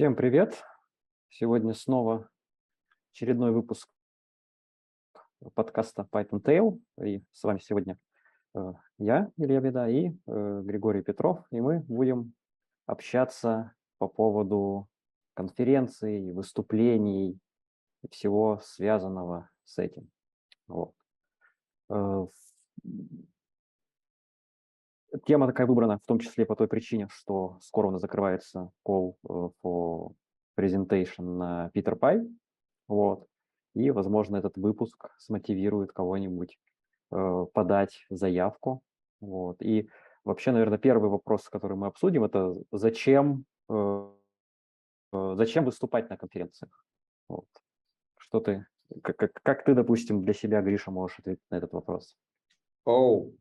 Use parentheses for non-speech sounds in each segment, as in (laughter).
Всем привет! Сегодня снова очередной выпуск подкаста Python Tail. И с вами сегодня э, я, Илья Беда, и э, Григорий Петров. И мы будем общаться по поводу конференций, выступлений и всего связанного с этим. Вот. Тема такая выбрана в том числе по той причине, что скоро у нас закрывается call э, for presentation на Peter Pie. Вот. И, возможно, этот выпуск смотивирует кого-нибудь э, подать заявку. Вот. И вообще, наверное, первый вопрос, который мы обсудим, это зачем, э, зачем выступать на конференциях? Вот. Что ты, как, как, как ты, допустим, для себя, Гриша, можешь ответить на этот вопрос? Оу,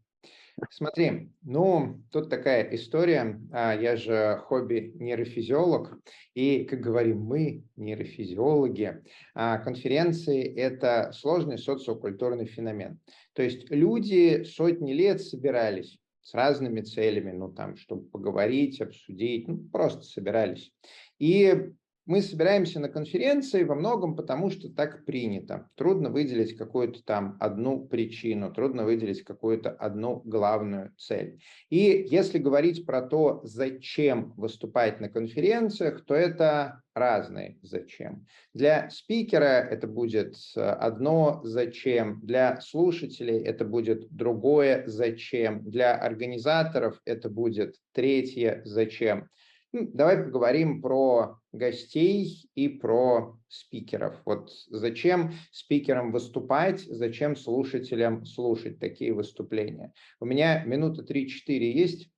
Смотри, ну, тут такая история. А, я же хобби нейрофизиолог, и, как говорим мы, нейрофизиологи, а, конференции – это сложный социокультурный феномен. То есть люди сотни лет собирались с разными целями, ну, там, чтобы поговорить, обсудить, ну, просто собирались. И мы собираемся на конференции во многом потому, что так принято. Трудно выделить какую-то там одну причину, трудно выделить какую-то одну главную цель. И если говорить про то, зачем выступать на конференциях, то это разные зачем. Для спикера это будет одно зачем, для слушателей это будет другое зачем, для организаторов это будет третье зачем. Ну, давай поговорим про гостей и про спикеров. Вот зачем спикерам выступать, зачем слушателям слушать такие выступления. У меня минута 3-4 есть?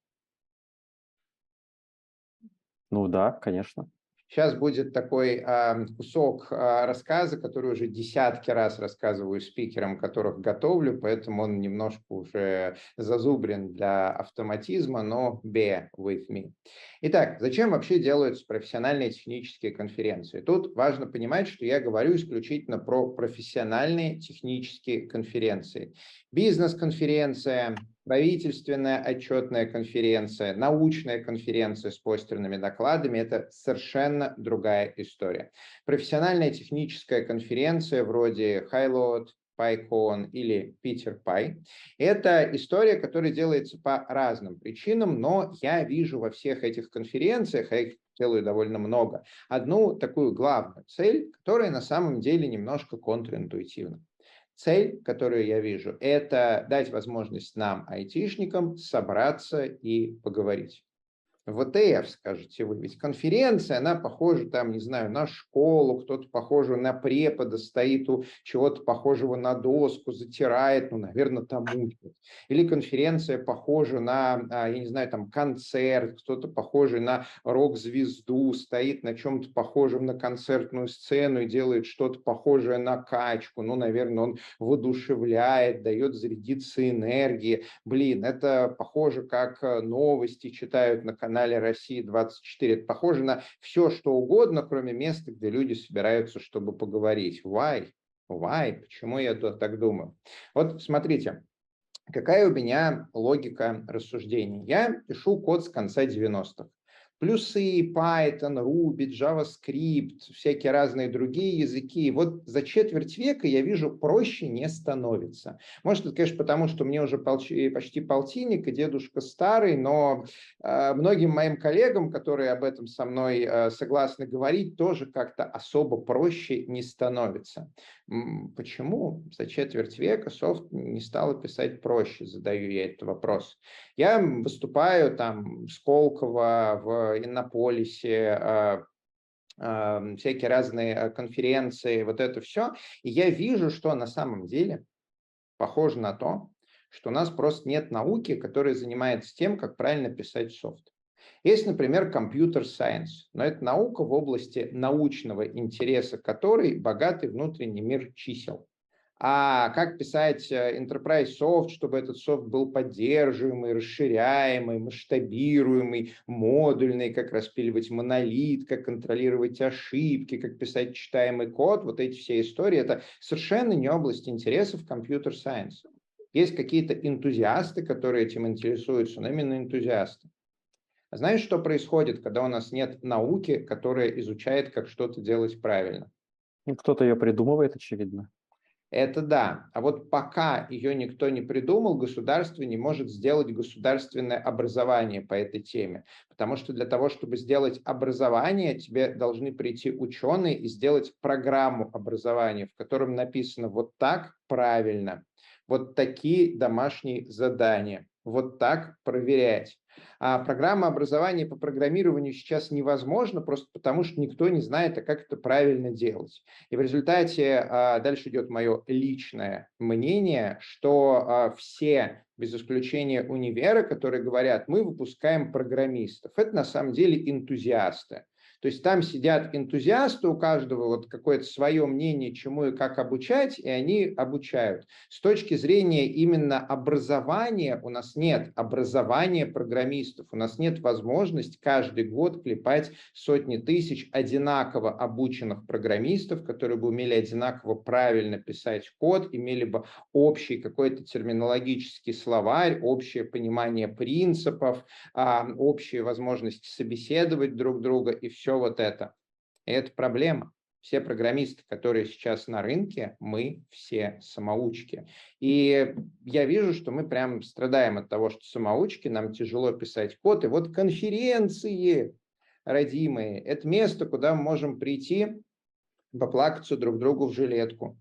Ну да, конечно. Сейчас будет такой кусок э, рассказа, который уже десятки раз рассказываю спикерам, которых готовлю, поэтому он немножко уже зазубрен для автоматизма, но bear with me. Итак, зачем вообще делаются профессиональные технические конференции? Тут важно понимать, что я говорю исключительно про профессиональные технические конференции. Бизнес-конференция, правительственная отчетная конференция, научная конференция с постерными докладами – это совершенно другая история. Профессиональная техническая конференция вроде Highload, PyCon или Peter Py. Это история, которая делается по разным причинам, но я вижу во всех этих конференциях, а их делаю довольно много, одну такую главную цель, которая на самом деле немножко контринтуитивна. Цель, которую я вижу, это дать возможность нам, айтишникам, собраться и поговорить. ВТФ, скажете вы. Ведь конференция, она похожа там, не знаю, на школу, кто-то похожий на препода, стоит у чего-то похожего на доску, затирает, ну, наверное, там учат. Или конференция похожа на, а, я не знаю, там концерт, кто-то похожий на рок-звезду, стоит на чем-то похожем на концертную сцену и делает что-то похожее на качку. Ну, наверное, он воодушевляет, дает зарядиться энергии. Блин, это похоже, как э, новости читают на канале канале России-24. Это похоже на все, что угодно, кроме места, где люди собираются, чтобы поговорить. Why? Why? Почему я так думаю? Вот смотрите, какая у меня логика рассуждений. Я пишу код с конца 90-х плюсы Python, Ruby, JavaScript, всякие разные другие языки. Вот за четверть века я вижу, проще не становится. Может, это, конечно, потому, что мне уже почти полтинник, и дедушка старый, но э, многим моим коллегам, которые об этом со мной э, согласны говорить, тоже как-то особо проще не становится. Почему за четверть века софт не стало писать проще, задаю я этот вопрос. Я выступаю там в Сколково, в Иннополисе, а, всякие разные а, конференции, вот это все. И я вижу, что на самом деле похоже на то, что у нас просто нет науки, которая занимается тем, как правильно писать софт. Есть, например, компьютер сайенс, но это наука в области научного интереса которой богатый внутренний мир чисел. А как писать э, enterprise soft, чтобы этот софт был поддерживаемый, расширяемый, масштабируемый, модульный, как распиливать монолит, как контролировать ошибки, как писать читаемый код, вот эти все истории, это совершенно не область интересов компьютер-сайенса. Есть какие-то энтузиасты, которые этим интересуются, но именно энтузиасты. Знаешь, что происходит, когда у нас нет науки, которая изучает, как что-то делать правильно? Ну, кто-то ее придумывает, очевидно. Это да. А вот пока ее никто не придумал, государство не может сделать государственное образование по этой теме. Потому что для того, чтобы сделать образование, тебе должны прийти ученые и сделать программу образования, в котором написано вот так правильно, вот такие домашние задания, вот так проверять. А программа образования по программированию сейчас невозможна, просто потому что никто не знает, а как это правильно делать. И в результате а, дальше идет мое личное мнение, что а, все, без исключения универа, которые говорят, мы выпускаем программистов, это на самом деле энтузиасты. То есть там сидят энтузиасты, у каждого вот какое-то свое мнение, чему и как обучать, и они обучают. С точки зрения именно образования у нас нет образования программистов, у нас нет возможности каждый год клепать сотни тысяч одинаково обученных программистов, которые бы умели одинаково правильно писать код, имели бы общий какой-то терминологический словарь, общее понимание принципов, а, общие возможности собеседовать друг друга и все все вот это. И это проблема. Все программисты, которые сейчас на рынке, мы все самоучки. И я вижу, что мы прям страдаем от того, что самоучки, нам тяжело писать код. И вот конференции, родимые, это место, куда мы можем прийти, поплакаться друг другу в жилетку,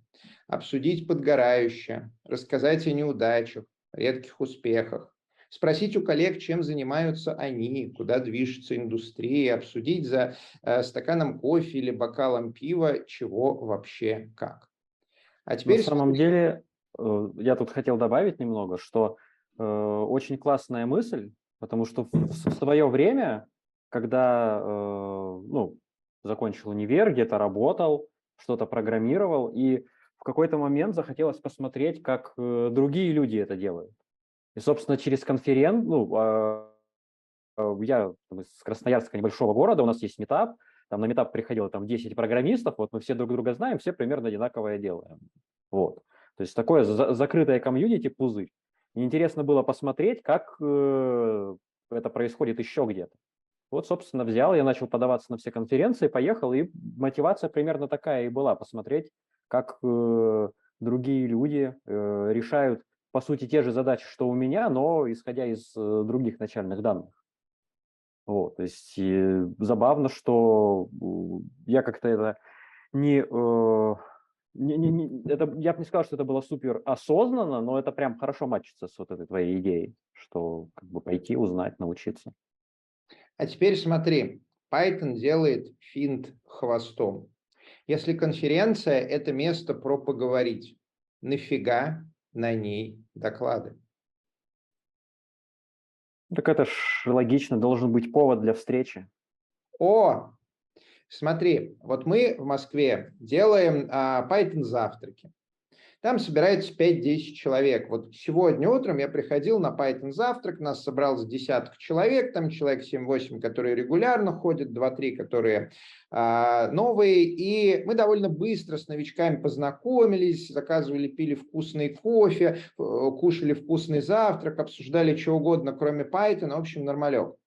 обсудить подгорающее, рассказать о неудачах, редких успехах, спросить у коллег, чем занимаются они, куда движется индустрия, обсудить за э, стаканом кофе или бокалом пива, чего вообще как. А теперь... На самом деле, э, я тут хотел добавить немного, что э, очень классная мысль, потому что в, в свое время, когда э, ну, закончил универ, где-то работал, что-то программировал, и в какой-то момент захотелось посмотреть, как э, другие люди это делают. И, собственно, через конферен, ну, а, а, я из Красноярска, небольшого города, у нас есть метап, там на метап приходило там 10 программистов, вот мы все друг друга знаем, все примерно одинаковое делаем. Вот. То есть такое за закрытое комьюнити, пузырь. И интересно было посмотреть, как э, это происходит еще где-то. Вот, собственно, взял, я начал подаваться на все конференции, поехал, и мотивация примерно такая и была, посмотреть, как э, другие люди э, решают по сути, те же задачи, что у меня, но исходя из э, других начальных данных. Вот, то есть и забавно, что я как-то это не, э, не, не, не это, я бы не сказал, что это было супер осознанно, но это прям хорошо матчится с вот этой твоей идеей, что как бы пойти, узнать, научиться. А теперь смотри, Python делает финт хвостом. Если конференция – это место про поговорить, нафига на ней доклады. Так это ж логично, должен быть повод для встречи. О, смотри, вот мы в Москве делаем а, Python завтраки. Там собирается 5-10 человек. Вот сегодня утром я приходил на Python завтрак, нас собралось десяток человек, там человек 7-8, которые регулярно ходят, 2-3, которые а, новые. И мы довольно быстро с новичками познакомились, заказывали, пили вкусный кофе, э, кушали вкусный завтрак, обсуждали что угодно, кроме Python. В общем, нормалек.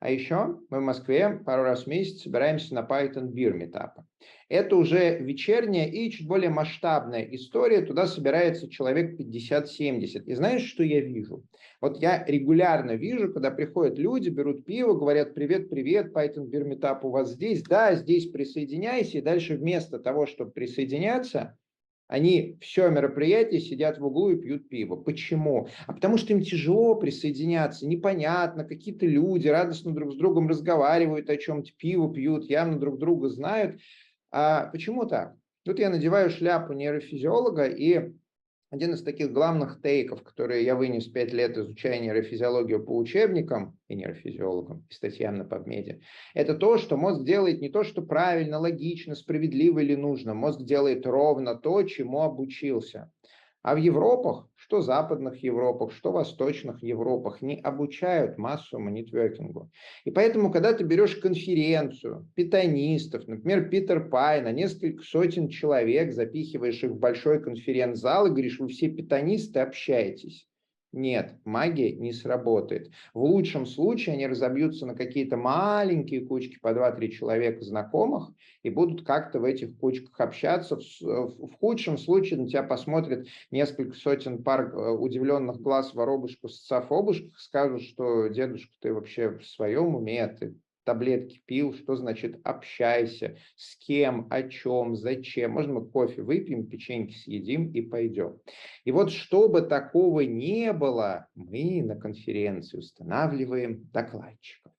А еще мы в Москве пару раз в месяц собираемся на Python Beer Meetup. Это уже вечерняя и чуть более масштабная история. Туда собирается человек 50-70. И знаешь, что я вижу? Вот я регулярно вижу, когда приходят люди, берут пиво, говорят, привет, привет, Python Beer Meetup у вас здесь. Да, здесь присоединяйся. И дальше вместо того, чтобы присоединяться, они все мероприятие сидят в углу и пьют пиво. Почему? А потому что им тяжело присоединяться, непонятно, какие-то люди радостно друг с другом разговаривают о чем-то, пиво пьют, явно друг друга знают. А почему так? Тут я надеваю шляпу нейрофизиолога и один из таких главных тейков, которые я вынес пять лет изучая нейрофизиологию по учебникам и нейрофизиологам, и статьям на PubMed, это то, что мозг делает не то, что правильно, логично, справедливо или нужно. Мозг делает ровно то, чему обучился. А в Европах, что западных Европах, что восточных Европах, не обучают массовому нетверкингу. И поэтому, когда ты берешь конференцию питанистов, например, Питер Пай, на несколько сотен человек, запихиваешь их в большой конференц-зал и говоришь, вы все питанисты, общаетесь. Нет, магия не сработает. В лучшем случае они разобьются на какие-то маленькие кучки по 2-3 человека знакомых и будут как-то в этих кучках общаться. В, худшем случае на тебя посмотрят несколько сотен пар э, удивленных глаз воробушку с обушках, скажут, что дедушка, ты вообще в своем уме, ты таблетки пил, что значит общайся, с кем, о чем, зачем. Можно мы кофе выпьем, печеньки съедим и пойдем. И вот чтобы такого не было, мы на конференции устанавливаем докладчиков.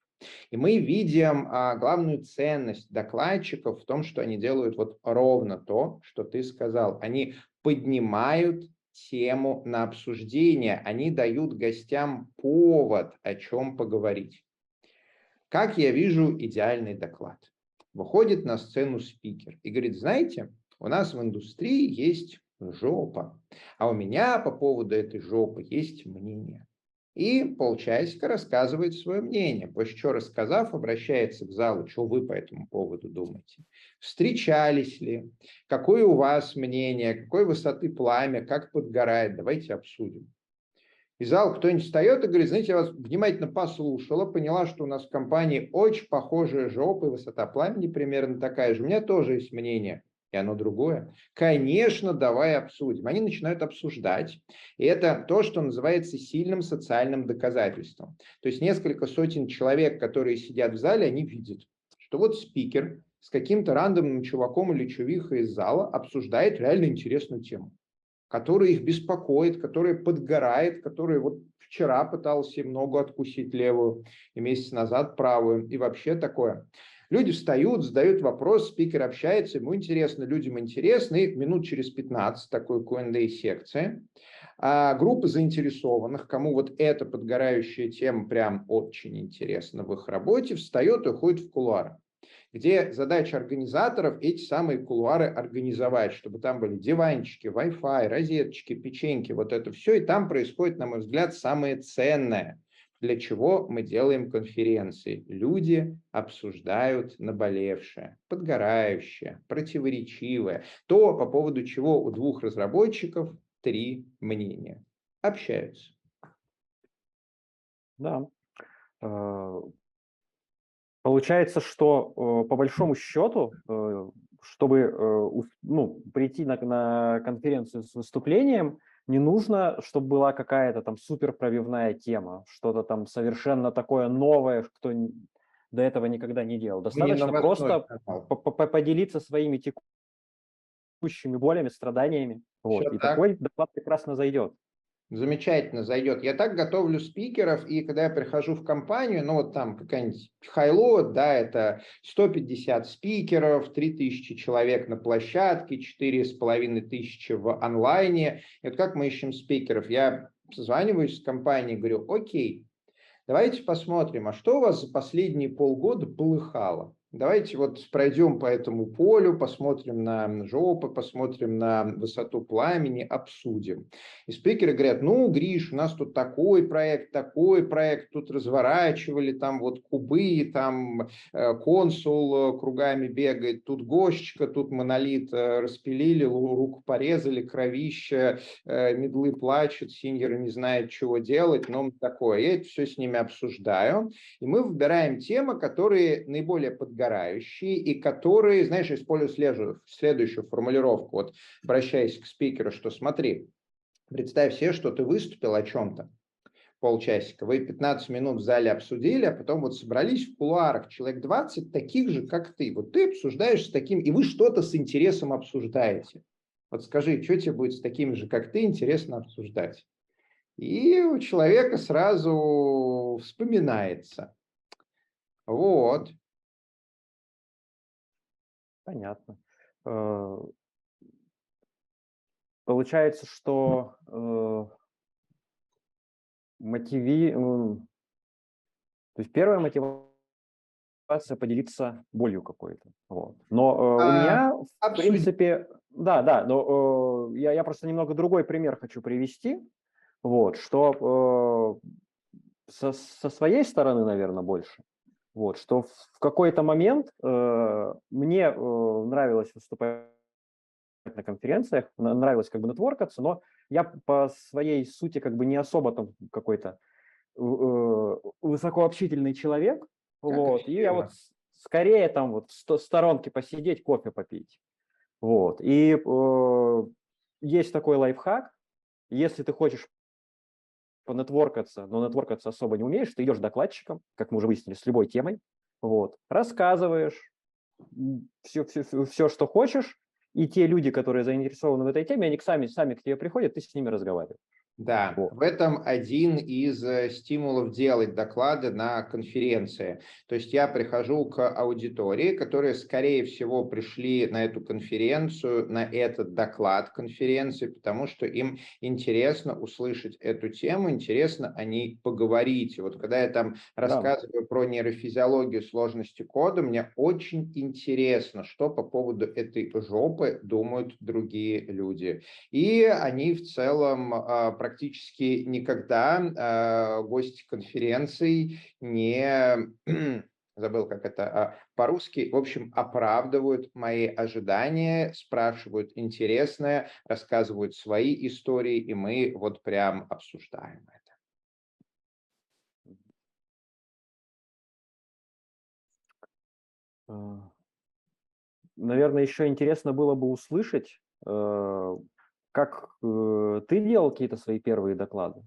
И мы видим а, главную ценность докладчиков в том, что они делают вот ровно то, что ты сказал. Они поднимают тему на обсуждение, они дают гостям повод, о чем поговорить. Как я вижу идеальный доклад? Выходит на сцену спикер и говорит, знаете, у нас в индустрии есть жопа, а у меня по поводу этой жопы есть мнение. И полчасика рассказывает свое мнение, после чего, рассказав, обращается к залу, что вы по этому поводу думаете. Встречались ли? Какое у вас мнение? Какой высоты пламя? Как подгорает? Давайте обсудим. И зал кто-нибудь встает и говорит, знаете, я вас внимательно послушала, поняла, что у нас в компании очень похожая жопа и высота пламени примерно такая же. У меня тоже есть мнение, и оно другое. Конечно, давай обсудим. Они начинают обсуждать, и это то, что называется сильным социальным доказательством. То есть несколько сотен человек, которые сидят в зале, они видят, что вот спикер с каким-то рандомным чуваком или чувихой из зала обсуждает реально интересную тему который их беспокоит, который подгорает, который вот вчера пытался ногу откусить левую и месяц назад правую и вообще такое. Люди встают, задают вопрос, спикер общается, ему интересно, людям интересно, и минут через 15 такой Q&A секции. А группа заинтересованных, кому вот эта подгорающая тема прям очень интересна в их работе, встает и уходит в кулуары где задача организаторов эти самые кулуары организовать, чтобы там были диванчики, Wi-Fi, розеточки, печеньки, вот это все. И там происходит, на мой взгляд, самое ценное, для чего мы делаем конференции. Люди обсуждают наболевшее, подгорающее, противоречивое, то, по поводу чего у двух разработчиков три мнения. Общаются. Да. Получается, что э, по большому счету, э, чтобы э, ну, прийти на, на конференцию с выступлением, не нужно, чтобы была какая-то там супер пробивная тема, что-то там совершенно такое новое, кто до этого никогда не делал. Достаточно не просто поделиться своими текущими болями, страданиями. Вот. И так. такой доклад прекрасно зайдет. Замечательно зайдет. Я так готовлю спикеров, и когда я прихожу в компанию, ну вот там какая-нибудь хайлот, да, это 150 спикеров, 3000 человек на площадке, 4500 в онлайне. И вот как мы ищем спикеров? Я созваниваюсь с компанией, говорю, окей, давайте посмотрим, а что у вас за последние полгода полыхало? Давайте вот пройдем по этому полю, посмотрим на жопы, посмотрим на высоту пламени, обсудим. И спикеры говорят, ну, Гриш, у нас тут такой проект, такой проект, тут разворачивали, там вот кубы, там э, консул э, кругами бегает, тут гощика, тут монолит э, распилили, руку порезали, кровище, медлы плачут, синьеры не знают, чего делать, но такое. Я это все с ними обсуждаю, и мы выбираем темы, которые наиболее подготовлены сгорающие и которые, знаешь, используют следующую, следующую формулировку, вот обращаясь к спикеру, что смотри, представь себе, что ты выступил о чем-то, полчасика, вы 15 минут в зале обсудили, а потом вот собрались в кулуарах человек 20 таких же, как ты. Вот ты обсуждаешь с таким, и вы что-то с интересом обсуждаете. Вот скажи, что тебе будет с такими же, как ты, интересно обсуждать? И у человека сразу вспоминается. Вот. Понятно. Э, получается, что э, мотиви... То есть первая мотивация поделиться болью какой-то. Вот. Но э, у а, меня, в абсолютно. принципе, да, да, но э, я, я просто немного другой пример хочу привести. Вот, что э, со, со своей стороны, наверное, больше. Вот, что в какой-то момент э, мне э, нравилось выступать на конференциях, нравилось как бы нетворкаться, но я по своей сути как бы не особо там какой-то э, высокообщительный человек, как вот, и я вот скорее там вот в сторонке посидеть, кофе попить, вот, и э, есть такой лайфхак, если ты хочешь понетворкаться, но нетворкаться особо не умеешь, ты идешь докладчиком, как мы уже выяснили, с любой темой, вот, рассказываешь все, все, все, что хочешь, и те люди, которые заинтересованы в этой теме, они сами, сами к тебе приходят, ты с ними разговариваешь. Да, вот. в этом один из э, стимулов делать доклады на конференции. То есть я прихожу к аудитории, которые, скорее всего, пришли на эту конференцию, на этот доклад конференции, потому что им интересно услышать эту тему, интересно о ней поговорить. И вот когда я там рассказываю да. про нейрофизиологию сложности кода, мне очень интересно, что по поводу этой жопы думают другие люди. И они в целом а, практически никогда э, гости конференций не (clears throat) забыл, как это а, по-русски, в общем, оправдывают мои ожидания, спрашивают интересное, рассказывают свои истории, и мы вот прям обсуждаем это. А, наверное, еще интересно было бы услышать, э, как э, ты делал какие-то свои первые доклады?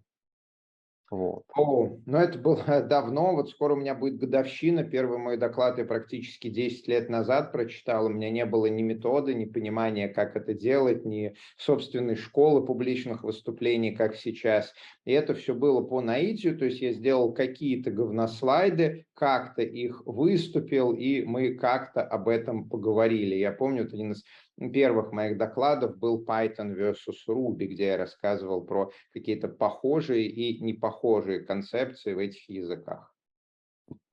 Вот. О, ну это было (laughs) давно, вот скоро у меня будет годовщина, первый мой доклад я практически 10 лет назад прочитал, у меня не было ни методы, ни понимания, как это делать, ни собственной школы публичных выступлений, как сейчас. И это все было по наитию, то есть я сделал какие-то говнослайды, как-то их выступил, и мы как-то об этом поговорили. Я помню, это один из первых моих докладов был Python versus Ruby, где я рассказывал про какие-то похожие и непохожие концепции в этих языках.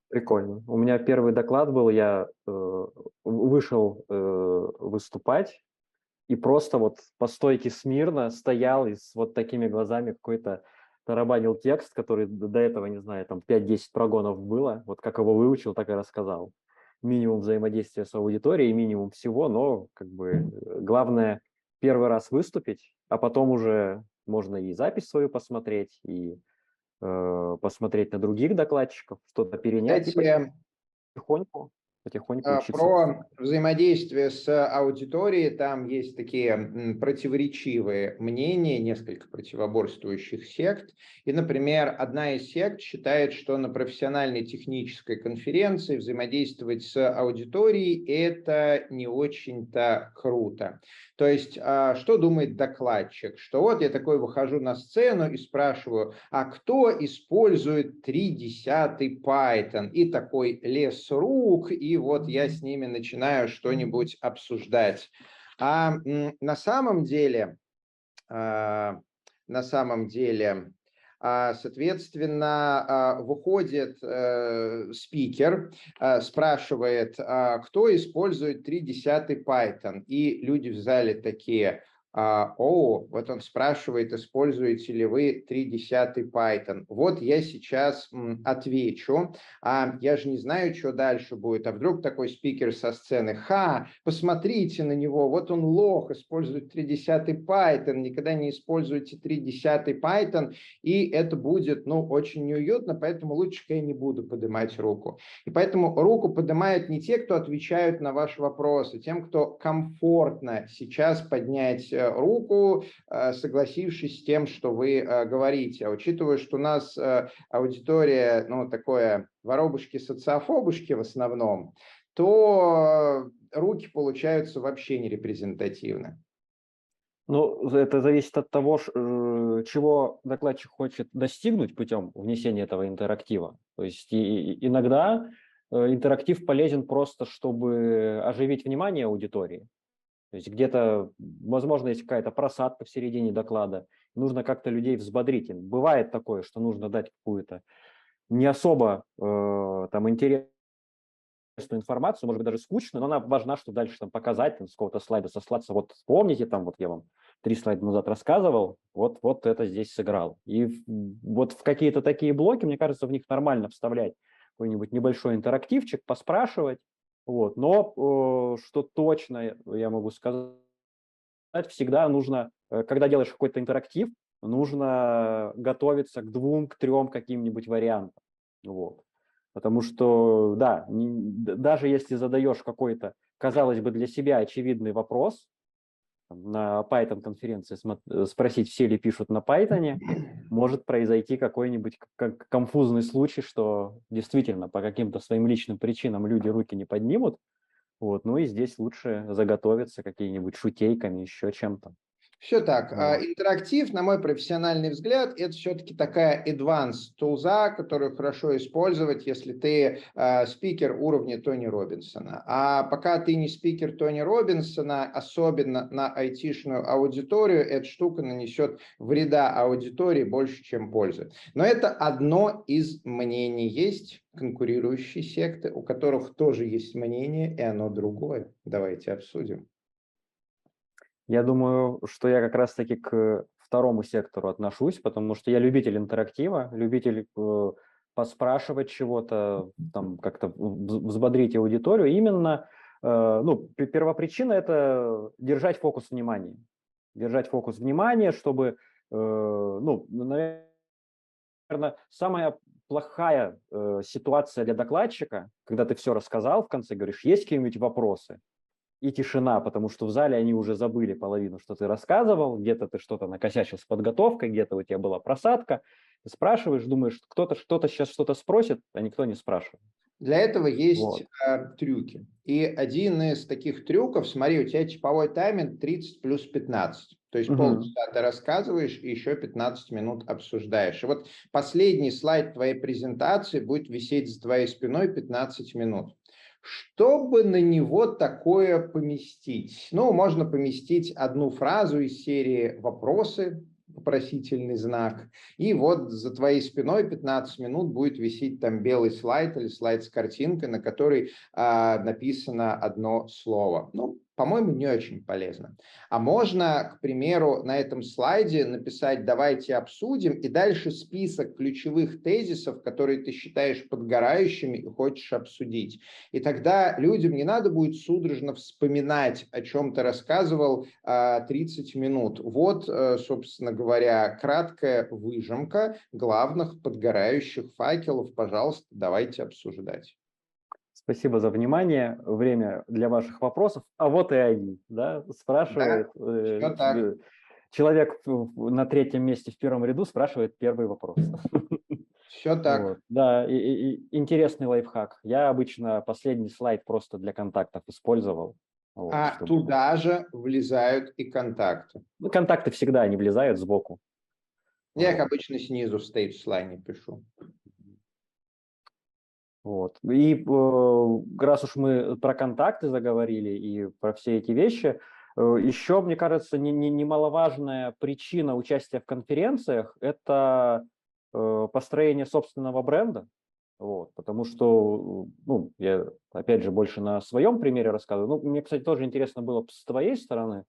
Прикольно. У меня первый доклад был, я э, вышел э, выступать и просто вот по стойке смирно стоял и с вот такими глазами какой-то тарабанил текст, который до этого, не знаю, там 5-10 прогонов было. Вот как его выучил, так и рассказал минимум взаимодействия с аудиторией, минимум всего, но как бы э, главное первый раз выступить, а потом уже можно и запись свою посмотреть, и э, посмотреть на других докладчиков, что-то перенять. Кстати, потихоньку потихоньку а, учиться. Про взаимодействие с аудиторией, там есть такие противоречивые мнения, несколько противоборствующих сект. И, например, одна из сект считает, что на профессиональной технической конференции взаимодействовать с аудиторией – это не очень-то круто. То есть, а, что думает докладчик? Что вот я такой выхожу на сцену и спрашиваю, а кто использует 3 десятый Python? И такой лес рук, и вот я с ними начинаю что-нибудь обсуждать. А на самом деле, а, на самом деле, а, соответственно, выходит э, спикер, спрашивает, кто использует 3 десятый Python, и люди в зале такие, а, о, вот он спрашивает, используете ли вы 3.10 Python. Вот я сейчас отвечу, а я же не знаю, что дальше будет. А вдруг такой спикер со сцены, ха, посмотрите на него, вот он лох, использует 3.10 Python, никогда не используйте 3.10 Python, и это будет, ну, очень неуютно, поэтому лучше я не буду поднимать руку. И поэтому руку поднимают не те, кто отвечают на ваши вопросы, тем, кто комфортно сейчас поднять э, руку, э, согласившись с тем, что вы э, говорите. Учитывая, что у нас э, аудитория, ну, такое воробушки-социофобушки в основном, то руки получаются вообще не репрезентативны. Ну, это зависит от того, чего докладчик хочет достигнуть путем внесения этого интерактива. То есть иногда интерактив полезен просто, чтобы оживить внимание аудитории. То есть где-то, возможно, есть какая-то просадка в середине доклада, нужно как-то людей взбодрить. Бывает такое, что нужно дать какую-то не особо э, там интересную информацию, может быть, даже скучную, но она важна, что дальше там показать, там, с какого-то слайда сослаться. Вот помните, там вот я вам три слайда назад рассказывал, вот, вот это здесь сыграл. И вот в какие-то такие блоки, мне кажется, в них нормально вставлять какой-нибудь небольшой интерактивчик, поспрашивать, вот. Но э, что точно я могу сказать, всегда нужно, э, когда делаешь какой-то интерактив, нужно готовиться к двум, к трем каким-нибудь вариантам. Вот. Потому что, да, не, даже если задаешь какой-то, казалось бы, для себя очевидный вопрос, на Python конференции э, спросить, все ли пишут на Python, может произойти какой-нибудь конфузный случай, что действительно по каким-то своим личным причинам люди руки не поднимут. Вот, ну и здесь лучше заготовиться какими-нибудь шутейками, еще чем-то. Все так. А, интерактив, на мой профессиональный взгляд, это все-таки такая advanced тулза, которую хорошо использовать, если ты э, спикер уровня Тони Робинсона. А пока ты не спикер Тони Робинсона, особенно на айтишную аудиторию, эта штука нанесет вреда аудитории больше, чем пользы. Но это одно из мнений. Есть конкурирующие секты, у которых тоже есть мнение, и оно другое. Давайте обсудим. Я думаю, что я как раз-таки к второму сектору отношусь, потому что я любитель интерактива, любитель э, поспрашивать чего-то, там как-то взбодрить аудиторию. Именно, э, ну, первопричина – это держать фокус внимания. Держать фокус внимания, чтобы, э, ну, наверное, самая плохая э, ситуация для докладчика, когда ты все рассказал в конце, говоришь, есть какие-нибудь вопросы? И тишина, потому что в зале они уже забыли половину, что ты рассказывал, где-то ты что-то накосячил с подготовкой, где-то у тебя была просадка, ты спрашиваешь, думаешь, кто-то что-то сейчас что-то спросит, а никто не спрашивает. Для этого есть вот. э, трюки. И один из таких трюков, смотри, у тебя типовой тайминг 30 плюс 15. То есть угу. полчаса ты рассказываешь и еще 15 минут обсуждаешь. И вот последний слайд твоей презентации будет висеть за твоей спиной 15 минут. Чтобы на него такое поместить? Ну, можно поместить одну фразу из серии «Вопросы», вопросительный знак. И вот за твоей спиной 15 минут будет висеть там белый слайд или слайд с картинкой, на которой а, написано одно слово. Ну, по-моему, не очень полезно. А можно, к примеру, на этом слайде написать «давайте обсудим» и дальше список ключевых тезисов, которые ты считаешь подгорающими и хочешь обсудить. И тогда людям не надо будет судорожно вспоминать, о чем ты рассказывал 30 а, минут. Вот, э, собственно говоря, краткая выжимка главных подгорающих факелов. Пожалуйста, давайте обсуждать. Спасибо за внимание. Время для ваших вопросов. А вот и они, да, спрашивает. Да, э, человек на третьем месте в первом ряду спрашивает первый вопрос. (laughs) Все так. Вот. Да, и, и, интересный лайфхак. Я обычно последний слайд просто для контактов использовал. Вот, а чтобы... туда же влезают и контакты. Ну, контакты всегда не влезают сбоку. Я вот. их обычно снизу в стейдж-слайне пишу. Вот. И э, раз уж мы про контакты заговорили и про все эти вещи, э, еще, мне кажется, не, не, немаловажная причина участия в конференциях – это э, построение собственного бренда. Вот, потому что, ну, я, опять же, больше на своем примере рассказываю. Ну, мне, кстати, тоже интересно было с твоей стороны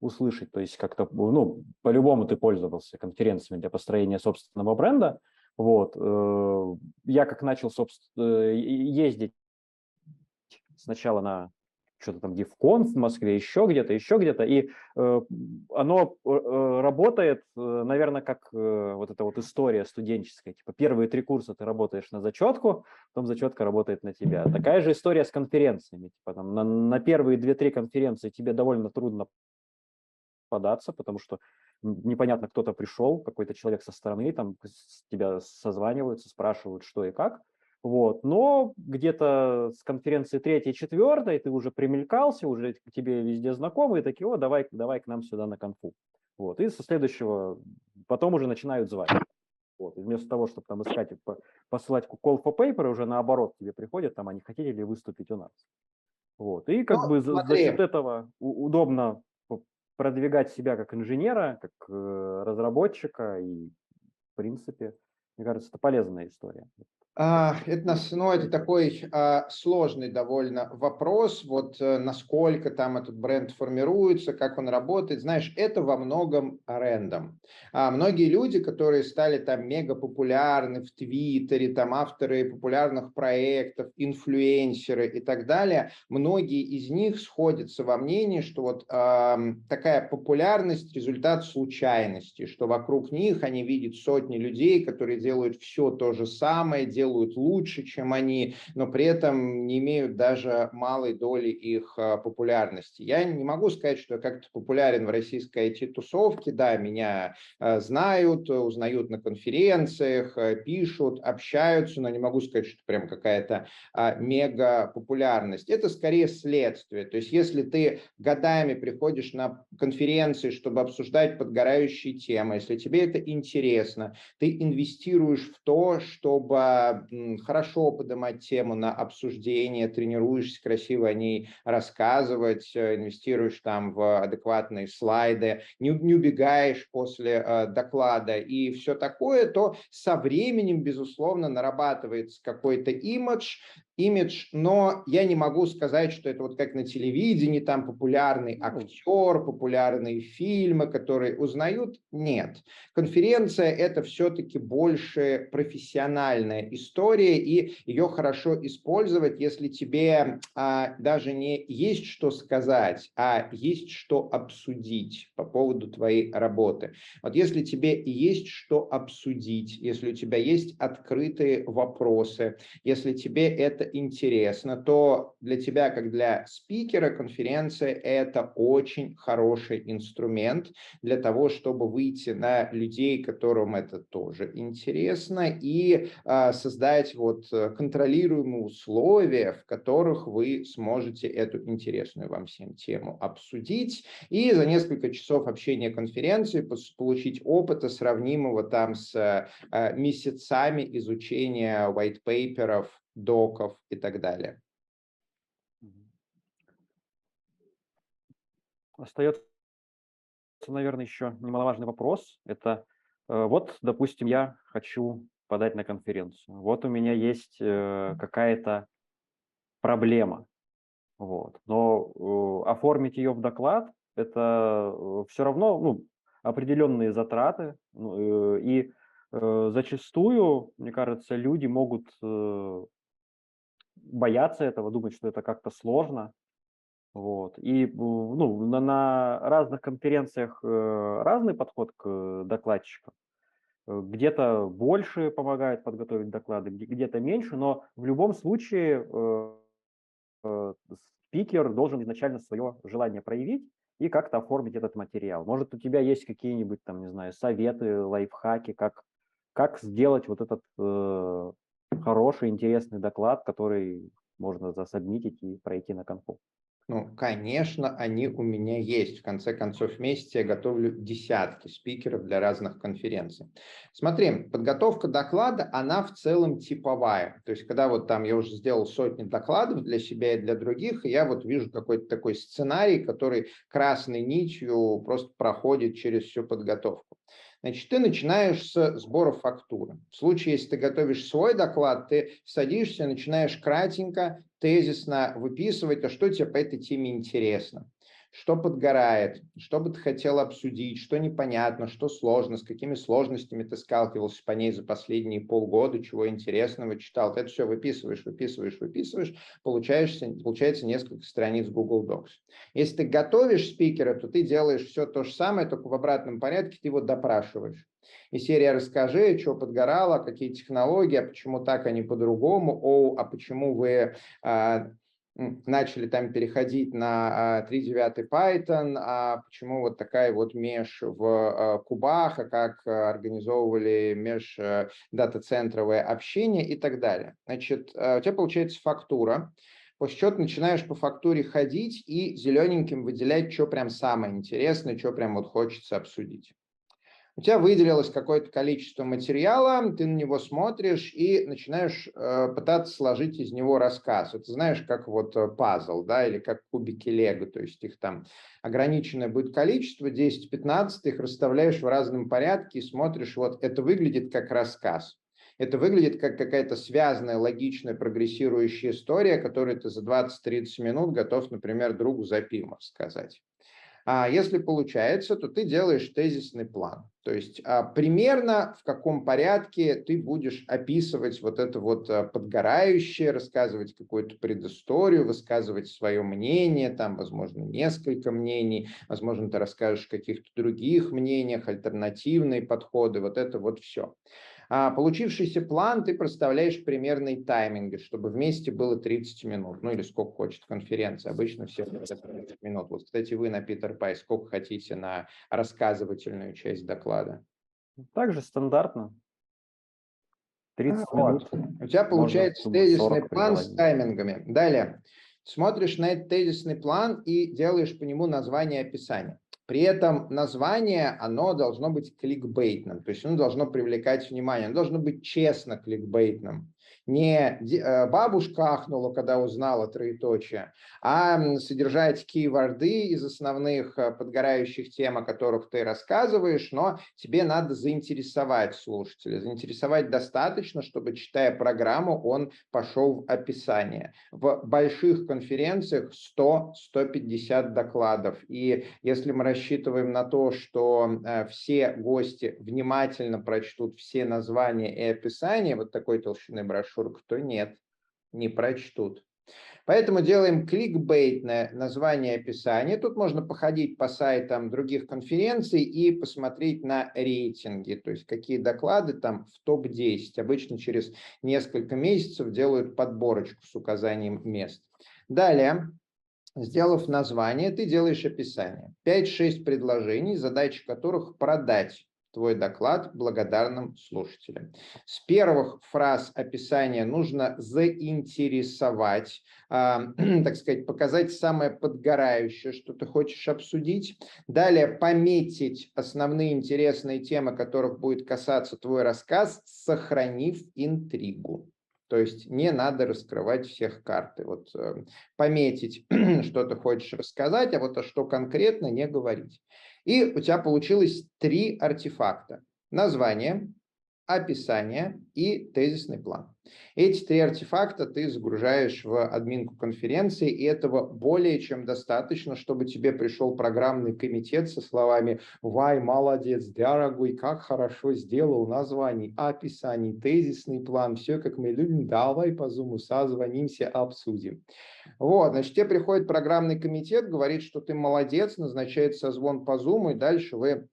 услышать, то есть как-то, ну, по-любому ты пользовался конференциями для построения собственного бренда – вот. Э, я как начал, собственно, э, ездить сначала на что-то там DevConf в Москве, еще где-то, еще где-то, и э, оно работает, наверное, как вот эта вот история студенческая, типа первые три курса ты работаешь на зачетку, потом зачетка работает на тебя. Такая же история с конференциями, типа там на, на первые две-три конференции тебе довольно трудно податься, потому что непонятно, кто-то пришел, какой-то человек со стороны, там с тебя созваниваются, спрашивают, что и как. Вот. Но где-то с конференции третьей, четвертой ты уже примелькался, уже тебе везде знакомые, такие, о, давай, давай к нам сюда на конфу. Вот. И со следующего потом уже начинают звать. Вот. И вместо того, чтобы там искать, посылать call for paper, уже наоборот тебе приходят, там, они хотели ли выступить у нас. Вот. И как ну, бы за, за счет этого удобно продвигать себя как инженера, как э, разработчика и, в принципе, Мне кажется, это полезная история. Это, ну, это такой а, сложный довольно вопрос, вот э, насколько там этот бренд формируется, как он работает. Знаешь, это во многом арендом. А многие люди, которые стали там мега популярны в Твиттере, там авторы популярных проектов, инфлюенсеры и так далее, многие из них сходятся во мнении, что вот такая популярность – результат случайности, что вокруг них они видят сотни людей, которые делают все то же самое, делают лучше, чем они, но при этом не имеют даже малой доли их а, популярности. Я не могу сказать, что я как-то популярен в российской IT-тусовке, да, меня а, знают, узнают на конференциях, а, пишут, общаются, но не могу сказать, что прям какая-то мега популярность. Это скорее следствие. То есть если ты годами приходишь на конференции, чтобы обсуждать подгорающие темы, если тебе это интересно, ты инвестируешь в то, чтобы хорошо поднимать тему на обсуждение, тренируешься красиво о ней рассказывать, э, инвестируешь там в адекватные слайды, не, не убегаешь после э, доклада и все такое, то со временем, безусловно, нарабатывается какой-то имидж, имидж, но я не могу сказать, что это вот как на телевидении, там популярный актер, популярные фильмы, которые узнают. Нет. Конференция – это все-таки больше профессиональная история, и ее хорошо использовать, если тебе а, даже не есть что сказать, а есть что обсудить по поводу твоей работы. Вот если тебе есть что обсудить, если у тебя есть открытые вопросы, если тебе это интересно, то для тебя, как для спикера конференции, это очень хороший инструмент для того, чтобы выйти на людей, которым это тоже интересно, и а, создать вот контролируемые условия, в которых вы сможете эту интересную вам всем тему обсудить, и за несколько часов общения конференции получить опыта, сравнимого там с а, месяцами изучения white paperов доков и так далее. Остается, наверное, еще немаловажный вопрос. Это э, вот, допустим, я хочу подать на конференцию. Вот у меня есть э, какая-то проблема. Вот. Но э, оформить ее в доклад – это все равно ну, определенные затраты. Ну, и зачастую, мне кажется, люди могут боятся этого, думать, что это как-то сложно. Вот. И ну, на, на разных конференциях э, разный подход к докладчикам. Э, где-то больше помогают подготовить доклады, где-то меньше, но в любом случае э, спикер должен изначально свое желание проявить и как-то оформить этот материал. Может, у тебя есть какие-нибудь там, не знаю, советы, лайфхаки, как, как сделать вот этот хороший, интересный доклад, который можно засобмитить и пройти на конфу. Ну, конечно, они у меня есть. В конце концов, в месяц я готовлю десятки спикеров для разных конференций. Смотри, подготовка доклада, она в целом типовая. То есть, когда вот там я уже сделал сотни докладов для себя и для других, я вот вижу какой-то такой сценарий, который красной нитью просто проходит через всю подготовку. Значит, ты начинаешь с сбора фактуры. В случае, если ты готовишь свой доклад, ты садишься, начинаешь кратенько, тезисно выписывать, а что тебе по этой теме интересно что подгорает, что бы ты хотел обсудить, что непонятно, что сложно, с какими сложностями ты сталкивался по ней за последние полгода, чего интересного читал. Ты это все выписываешь, выписываешь, выписываешь, получаешься, получается несколько страниц Google Docs. Если ты готовишь спикера, то ты делаешь все то же самое, только в обратном порядке ты его допрашиваешь. И серия «Расскажи, что подгорало, какие технологии, а почему так, а не по-другому, о, а почему вы а, начали там переходить на 3.9 Python, а почему вот такая вот меж в а, кубах, а как организовывали меж э, дата-центровое общение и так далее. Значит, э, у тебя получается фактура, после чего ты начинаешь по фактуре ходить и зелененьким выделять, что прям самое интересное, что прям вот хочется обсудить у тебя выделилось какое-то количество материала, ты на него смотришь и начинаешь э, пытаться сложить из него рассказ. Это знаешь, как вот э, пазл, да, или как кубики лего, то есть их там ограниченное будет количество, 10-15, ты их расставляешь в разном порядке и смотришь, вот это выглядит как рассказ. Это выглядит как какая-то связанная, логичная, прогрессирующая история, которую ты за 20-30 минут готов, например, другу за пиво сказать. А если получается, то ты делаешь тезисный план. То есть а, примерно в каком порядке ты будешь описывать вот это вот а, подгорающее, рассказывать какую-то предысторию, высказывать свое мнение, там, возможно, несколько мнений, возможно, ты расскажешь о каких-то других мнениях, альтернативные подходы, вот это вот все. А получившийся план ты проставляешь примерный тайминг, чтобы вместе было 30 минут, ну или сколько хочет конференция, обычно все 30 минут. Вот, кстати, вы на Питер Пай сколько хотите на рассказывательную часть доклада? Также стандартно. 30 вот. минут. У тебя получается тезисный план с таймингами. Далее. Смотришь на этот тезисный план и делаешь по нему название описания. При этом название, оно должно быть кликбейтным, то есть оно должно привлекать внимание, оно должно быть честно кликбейтным не э, бабушка ахнула, когда узнала троеточие, а содержать кейворды из основных э, подгорающих тем, о которых ты рассказываешь, но тебе надо заинтересовать слушателя. Заинтересовать достаточно, чтобы, читая программу, он пошел в описание. В больших конференциях 100-150 докладов. И если мы рассчитываем на то, что э, все гости внимательно прочтут все названия и описания вот такой толщины брошюры, брошюр, кто нет, не прочтут. Поэтому делаем кликбейтное название описания. Тут можно походить по сайтам других конференций и посмотреть на рейтинги, то есть какие доклады там в топ-10. Обычно через несколько месяцев делают подборочку с указанием мест. Далее, сделав название, ты делаешь описание. 5-6 предложений, задача которых продать твой доклад благодарным слушателям. С первых фраз описания нужно заинтересовать, э, (clears throat) так сказать, показать самое подгорающее, что ты хочешь обсудить. Далее пометить основные интересные темы, которых будет касаться твой рассказ, сохранив интригу. То есть не надо раскрывать всех карты. Вот э, пометить, (clears throat) что ты хочешь рассказать, а вот а что конкретно не говорить. И у тебя получилось три артефакта. Название, описание и тезисный план. Эти три артефакта ты загружаешь в админку конференции, и этого более чем достаточно, чтобы тебе пришел программный комитет со словами «Вай, молодец, дорогой, как хорошо сделал название, описание, тезисный план, все как мы любим, давай по зуму созвонимся, обсудим». Вот, значит, тебе приходит программный комитет, говорит, что ты молодец, назначает созвон по зуму, и дальше вы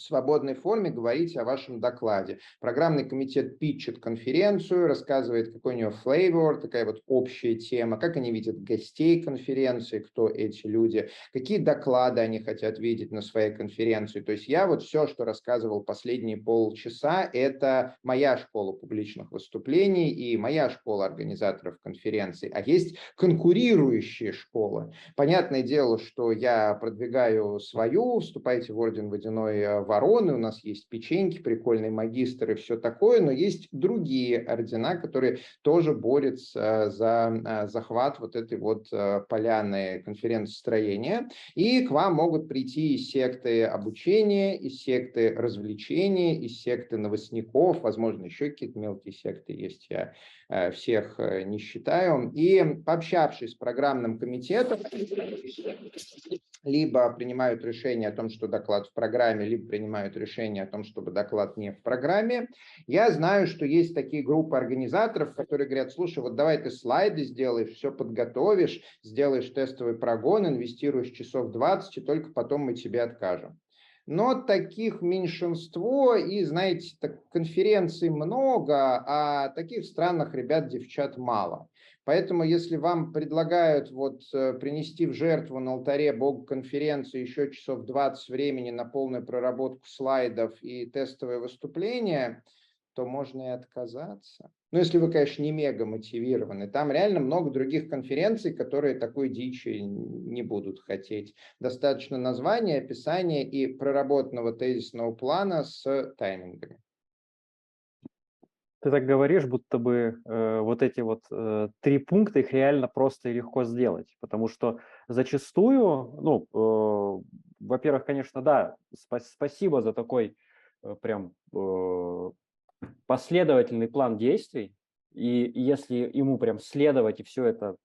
в свободной форме говорить о вашем докладе. Программный комитет питчит конференцию, рассказывает, какой у него флейвор, такая вот общая тема, как они видят гостей конференции, кто эти люди, какие доклады они хотят видеть на своей конференции. То есть я вот все, что рассказывал последние полчаса, это моя школа публичных выступлений и моя школа организаторов конференций. А есть конкурирующие школы. Понятное дело, что я продвигаю свою, вступайте в Орден Водяной э, вороны, у нас есть печеньки, прикольные магистры, все такое, но есть другие ордена, которые тоже борются за а, захват вот этой вот а, поляны конференц-строения. И к вам могут прийти из секты обучения, из секты развлечения, из секты новостников, возможно, еще какие-то мелкие секты есть, я всех э, не считаю. И пообщавшись с программным комитетом, либо принимают решение о том, что доклад в программе, либо решение о том, чтобы доклад не в программе. Я знаю, что есть такие группы организаторов, которые говорят, слушай, вот давай ты слайды сделаешь, все подготовишь, сделаешь тестовый прогон, инвестируешь часов 20, и только потом мы тебе откажем. Но таких меньшинство, и, знаете, так, конференций много, а таких странных ребят, девчат мало. Поэтому, если вам предлагают вот э, принести в жертву на алтаре Бога конференции еще часов 20 времени на полную проработку слайдов и тестовое выступление, то можно и отказаться. Ну, если вы, конечно, не мега мотивированы. Там реально много других конференций, которые такой дичи не будут хотеть. Достаточно названия, описания и проработанного тезисного плана с таймингами. Ты так говоришь, будто бы э, вот эти вот э, три пункта, их реально просто и легко сделать, потому что зачастую, ну, э, во-первых, конечно, да, спа- спасибо за такой э, прям э, последовательный план действий, и если ему прям следовать и все это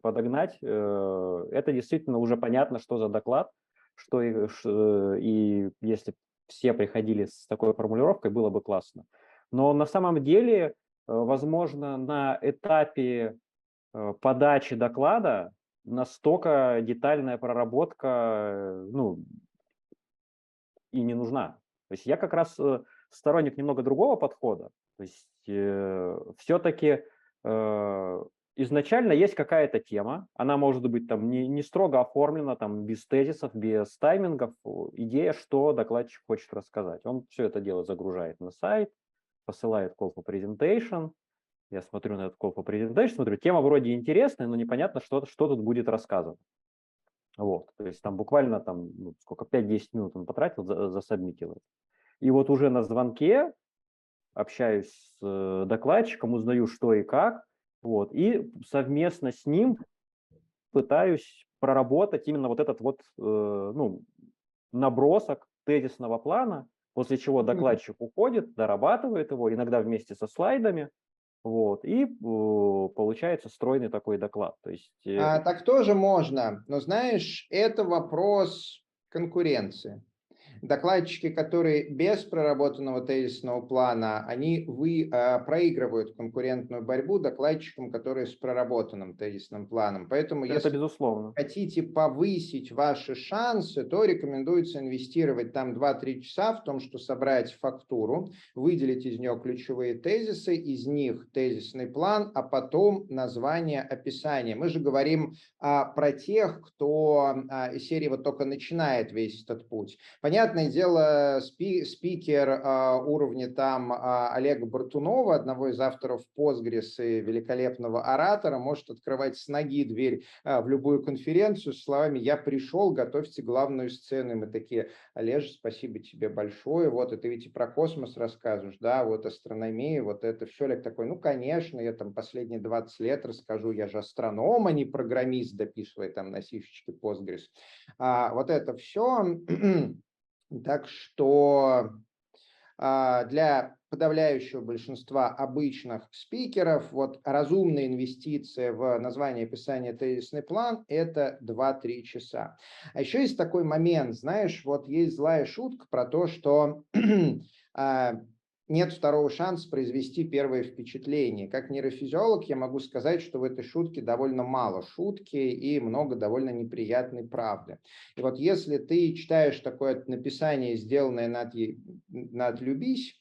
подогнать, э, это действительно уже понятно, что за доклад, что и, э, и если все приходили с такой формулировкой, было бы классно. Но на самом деле, э, возможно, на этапе подачи доклада настолько детальная проработка ну, и не нужна. То есть я как раз сторонник немного другого подхода. То есть э, все-таки э, изначально есть какая-то тема, она может быть там не, не строго оформлена, там без тезисов, без таймингов, идея, что докладчик хочет рассказать. Он все это дело загружает на сайт, посылает call for presentation, я смотрю на этот call for presentation, смотрю, тема вроде интересная, но непонятно, что, что тут будет рассказано. Вот, то есть там буквально там, ну, сколько, 5-10 минут он потратил, за, засабмитил И вот уже на звонке общаюсь с докладчиком, узнаю, что и как, вот, и совместно с ним пытаюсь проработать именно вот этот вот, э, ну, набросок тезисного плана, после чего докладчик уходит, дорабатывает его, иногда вместе со слайдами, вот, и э, получается стройный такой доклад. То есть, э... а, так тоже можно, но знаешь, это вопрос конкуренции докладчики, которые без проработанного тезисного плана, они вы, э, проигрывают конкурентную борьбу докладчикам, которые с проработанным тезисным планом. Поэтому, Это если безусловно. хотите повысить ваши шансы, то рекомендуется инвестировать там 2-3 часа в том, что собрать фактуру, выделить из нее ключевые тезисы, из них тезисный план, а потом название, описание. Мы же говорим а, про тех, кто а, из серии вот только начинает весь этот путь. Понятно, понятное дело, спи, спикер а, уровня там а, Олега Бартунова, одного из авторов Postgres и великолепного оратора, может открывать с ноги дверь а, в любую конференцию с словами «Я пришел, готовьте главную сцену». И мы такие «Олеж, спасибо тебе большое, вот это ведь и про космос рассказываешь, да, вот астрономия, вот это все». Олег такой «Ну, конечно, я там последние 20 лет расскажу, я же астроном, а не программист», дописывая там на сишечке Postgres. А, вот это все так что а, для подавляющего большинства обычных спикеров вот разумная инвестиция в название описания тезисный план – это 2-3 часа. А еще есть такой момент, знаешь, вот есть злая шутка про то, что (clears throat) а, нет второго шанса произвести первое впечатление. Как нейрофизиолог я могу сказать, что в этой шутке довольно мало шутки и много довольно неприятной правды. И вот если ты читаешь такое написание, сделанное над, над «любись»,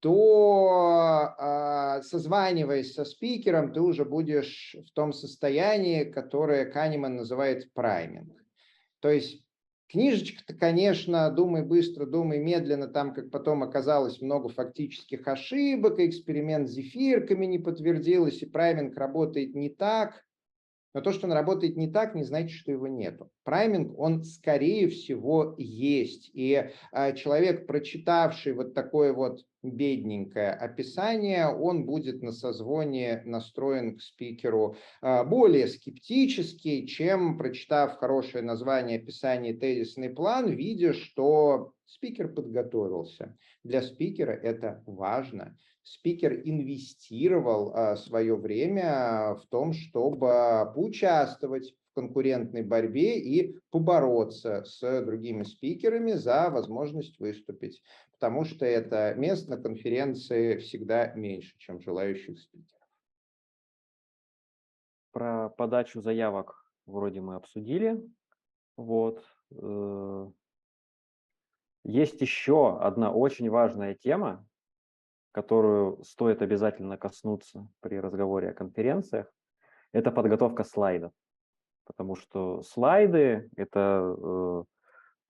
то э, созваниваясь со спикером, ты уже будешь в том состоянии, которое Канеман называет прайминг. То есть Книжечка-то, конечно, думай быстро, думай медленно, там, как потом оказалось, много фактических ошибок, эксперимент с зефирками не подтвердилось, и прайминг работает не так. Но то, что он работает не так, не значит, что его нету. Прайминг, он скорее всего есть. И э, человек, прочитавший вот такое вот бедненькое описание, он будет на созвоне настроен к спикеру э, более скептически, чем прочитав хорошее название описания тезисный план, видя, что спикер подготовился. Для спикера это важно спикер инвестировал а, свое время в том, чтобы поучаствовать в конкурентной борьбе и побороться с другими спикерами за возможность выступить, потому что это мест на конференции всегда меньше, чем желающих спикеров. Про подачу заявок вроде мы обсудили. Вот. Э, есть еще одна очень важная тема, которую стоит обязательно коснуться при разговоре о конференциях, это подготовка слайдов. Потому что слайды – это э,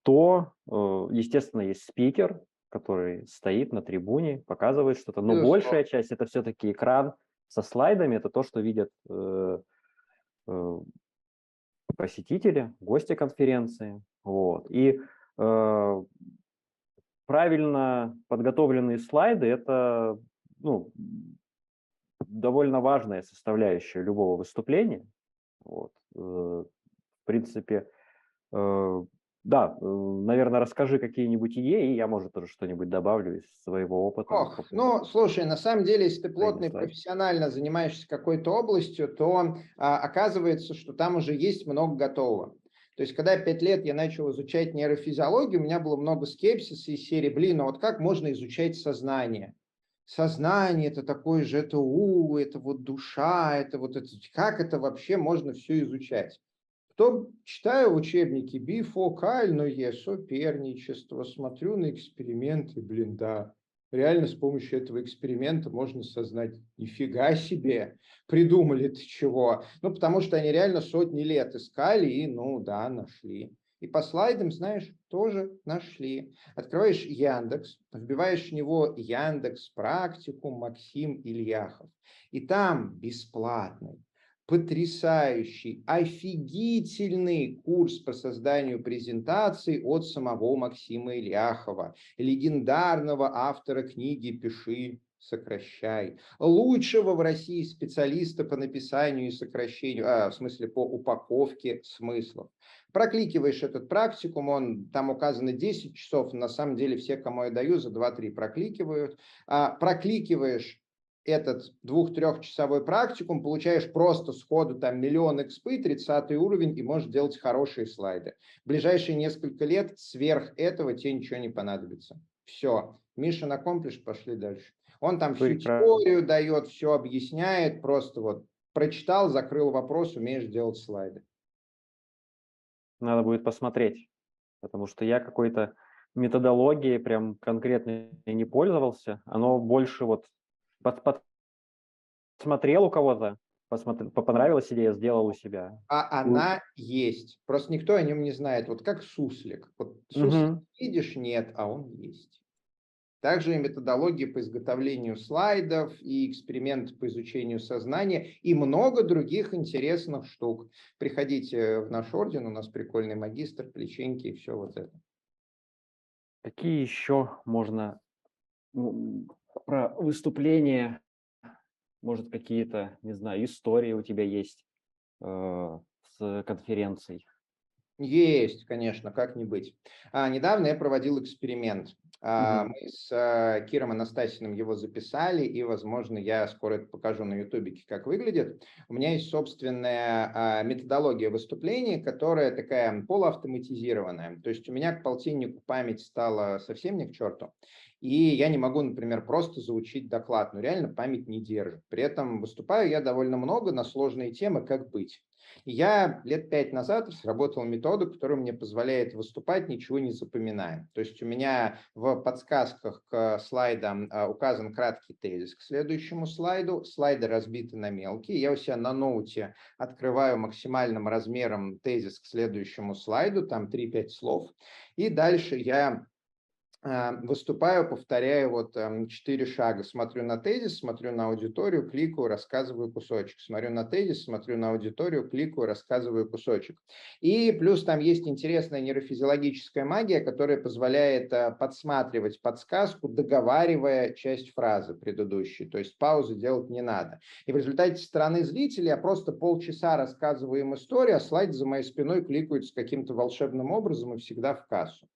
то, э, естественно, есть спикер, который стоит на трибуне, показывает что-то, но Безусловно. большая часть – это все-таки экран со слайдами, это то, что видят э, э, посетители, гости конференции. Вот. И э, правильно подготовленные слайды – это ну, довольно важная составляющая любого выступления. Вот. Э, в принципе, э, да, наверное, расскажи какие-нибудь идеи, и я, может, тоже что-нибудь добавлю из своего опыта. Ох, ну, слушай, на самом деле, если ты плотно и профессионально занимаешься какой-то областью, то а, оказывается, что там уже есть много готового. То есть, когда пять лет я начал изучать нейрофизиологию, у меня было много скепсиса из серии, блин, ну вот как можно изучать сознание? Сознание – это такое же, это у, это вот душа, это вот это, как это вообще можно все изучать? То читаю учебники бифокальное соперничество, смотрю на эксперименты, блин, да, реально с помощью этого эксперимента можно сознать, нифига себе, придумали ты чего. Ну, потому что они реально сотни лет искали и, ну да, нашли. И по слайдам, знаешь, тоже нашли. Открываешь Яндекс, вбиваешь в него Яндекс практикум Максим Ильяхов. И там бесплатный потрясающий, офигительный курс по созданию презентаций от самого Максима Ильяхова, легендарного автора книги «Пиши, сокращай», лучшего в России специалиста по написанию и сокращению, а, в смысле по упаковке смыслов. Прокликиваешь этот практикум, он там указано 10 часов, на самом деле все, кому я даю, за 2-3 прокликивают. А, прокликиваешь этот двух-трехчасовой практикум, получаешь просто сходу там миллион XP, 30 уровень и можешь делать хорошие слайды. В ближайшие несколько лет сверх этого тебе ничего не понадобится. Все, Миша на аккомплиш, пошли дальше. Он там всю теорию дает, все объясняет, просто вот прочитал, закрыл вопрос, умеешь делать слайды. Надо будет посмотреть, потому что я какой-то методологией прям конкретно не пользовался. Оно больше вот посмотрел у кого-то, посмотрел, понравилась идея, сделал у себя. А она есть. Просто никто о нем не знает. Вот как суслик. Вот суслик угу. видишь, нет, а он есть. Также и методологии по изготовлению слайдов, и эксперименты по изучению сознания, и много других интересных штук. Приходите в наш орден, у нас прикольный магистр, плеченьки и все вот это. Какие еще можно про выступления, может, какие-то, не знаю, истории у тебя есть э, с конференцией? Есть, конечно, как не быть. А, недавно я проводил эксперимент. А, угу. Мы с а, Киром Анастасиным его записали, и, возможно, я скоро это покажу на ютубике, как выглядит. У меня есть собственная а, методология выступления, которая такая полуавтоматизированная. То есть у меня к полтиннику память стала совсем не к черту. И я не могу, например, просто заучить доклад, но реально память не держит. При этом выступаю я довольно много на сложные темы «Как быть?». Я лет пять назад разработал методу, которая мне позволяет выступать, ничего не запоминая. То есть у меня в подсказках к слайдам а, указан краткий тезис к следующему слайду. Слайды разбиты на мелкие. Я у себя на ноуте открываю максимальным размером тезис к следующему слайду, там 3-5 слов. И дальше я выступаю, повторяю вот четыре шага. Смотрю на тезис, смотрю на аудиторию, кликаю, рассказываю кусочек. Смотрю на тезис, смотрю на аудиторию, кликаю, рассказываю кусочек. И плюс там есть интересная нейрофизиологическая магия, которая позволяет а, подсматривать подсказку, договаривая часть фразы предыдущей. То есть паузы делать не надо. И в результате стороны зрителя я просто полчаса рассказываю им историю, а слайд за моей спиной кликают с каким-то волшебным образом и всегда в кассу.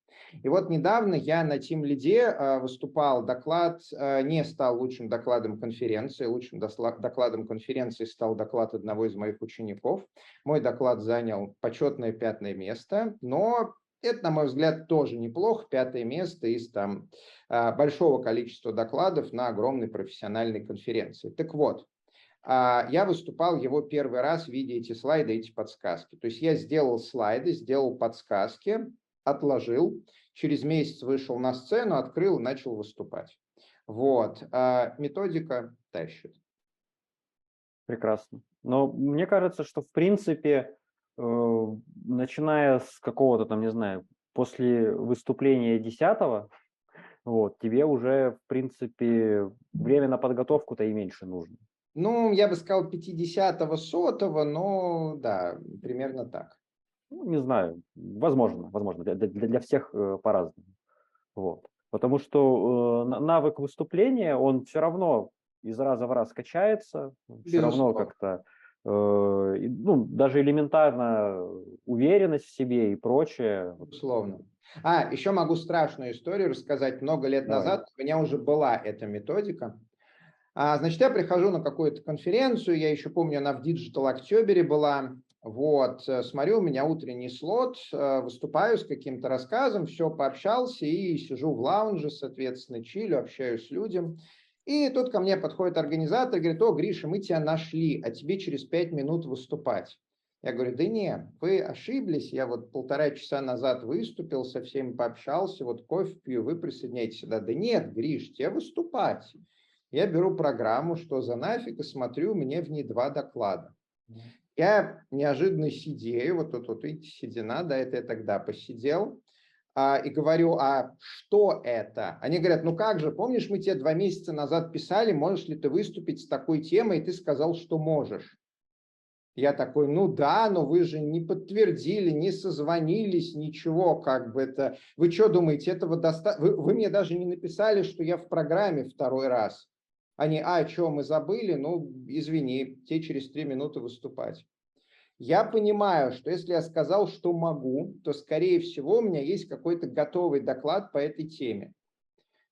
И вот недавно я на Team Lead выступал, доклад э, не стал лучшим докладом конференции, лучшим докладом конференции стал доклад одного из моих учеников. Мой доклад занял почетное пятое место, но это, на мой взгляд, тоже неплохо, пятое место из там а, большого количества докладов на огромной профессиональной конференции. Так вот, а, я выступал его первый раз, видя эти слайды, эти подсказки. То есть я сделал слайды, сделал подсказки, отложил, через месяц вышел на сцену, открыл и начал выступать. Вот. А методика тащит. Прекрасно. Но мне кажется, что в принципе, э, начиная с какого-то там, не знаю, после выступления десятого, вот, тебе уже, в принципе, время на подготовку-то и меньше нужно. Ну, я бы сказал 50-го, сотого, но да, примерно так. Ну, не знаю, возможно, возможно, для, для, всех э, по-разному. Вот. Потому что э, навык выступления, он все равно из раза в раз качается, все равно как-то, э, ну, даже элементарно уверенность в себе и прочее. Безусловно. А, еще могу страшную историю рассказать. Много лет Давай. назад у меня уже была эта методика. А, значит, я прихожу на какую-то конференцию, я еще помню, она в Digital October была. Вот, э, смотрю, у меня утренний слот, э, выступаю с каким-то рассказом, все, пообщался и сижу в лаунже, соответственно, чилю, общаюсь с людьми. И тут ко мне подходит организатор говорит, о, Гриша, мы тебя нашли, а тебе через пять минут выступать. Я говорю, да не, вы ошиблись, я вот полтора часа назад выступил, со всеми пообщался, вот кофе пью, вы присоединяйтесь сюда. Да нет, Гриш, тебе выступать. Я беру программу, что за нафиг, и смотрю, мне в ней два доклада. Я неожиданно сидею, вот тут вот видите, седина, да, это я тогда посидел, а, и говорю, а что это? Они говорят, ну как же, помнишь, мы тебе два месяца назад писали, можешь ли ты выступить с такой темой, и ты сказал, что можешь. Я такой, ну да, но вы же не подтвердили, не созвонились, ничего, как бы это. Вы что думаете, этого достаточно? Вы, вы мне даже не написали, что я в программе второй раз. Они, а, что, мы забыли? Ну, извини, те через три минуты выступать. Я понимаю, что если я сказал, что могу, то, скорее всего, у меня есть какой-то готовый доклад по этой теме.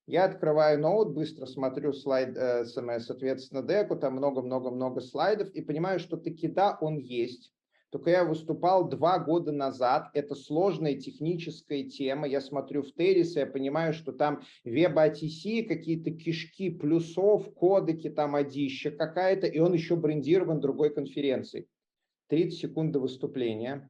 Я открываю ноут, быстро смотрю слайд, э, соответственно, деку, там много-много-много слайдов, и понимаю, что таки да, он есть. Только я выступал два года назад, это сложная техническая тема, я смотрю в Террис, я понимаю, что там WebATC, какие-то кишки плюсов, кодеки, там одища какая-то, и он еще брендирован другой конференцией. 30 секунд до выступления.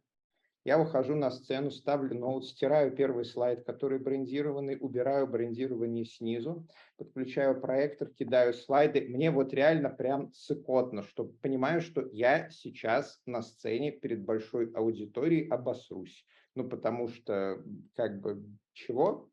Я выхожу на сцену, ставлю ноут, стираю первый слайд, который брендированный, убираю брендирование снизу, подключаю проектор, кидаю слайды. Мне вот реально прям сыкотно, что понимаю, что я сейчас на сцене перед большой аудиторией обосрусь. Ну, потому что, как бы, чего?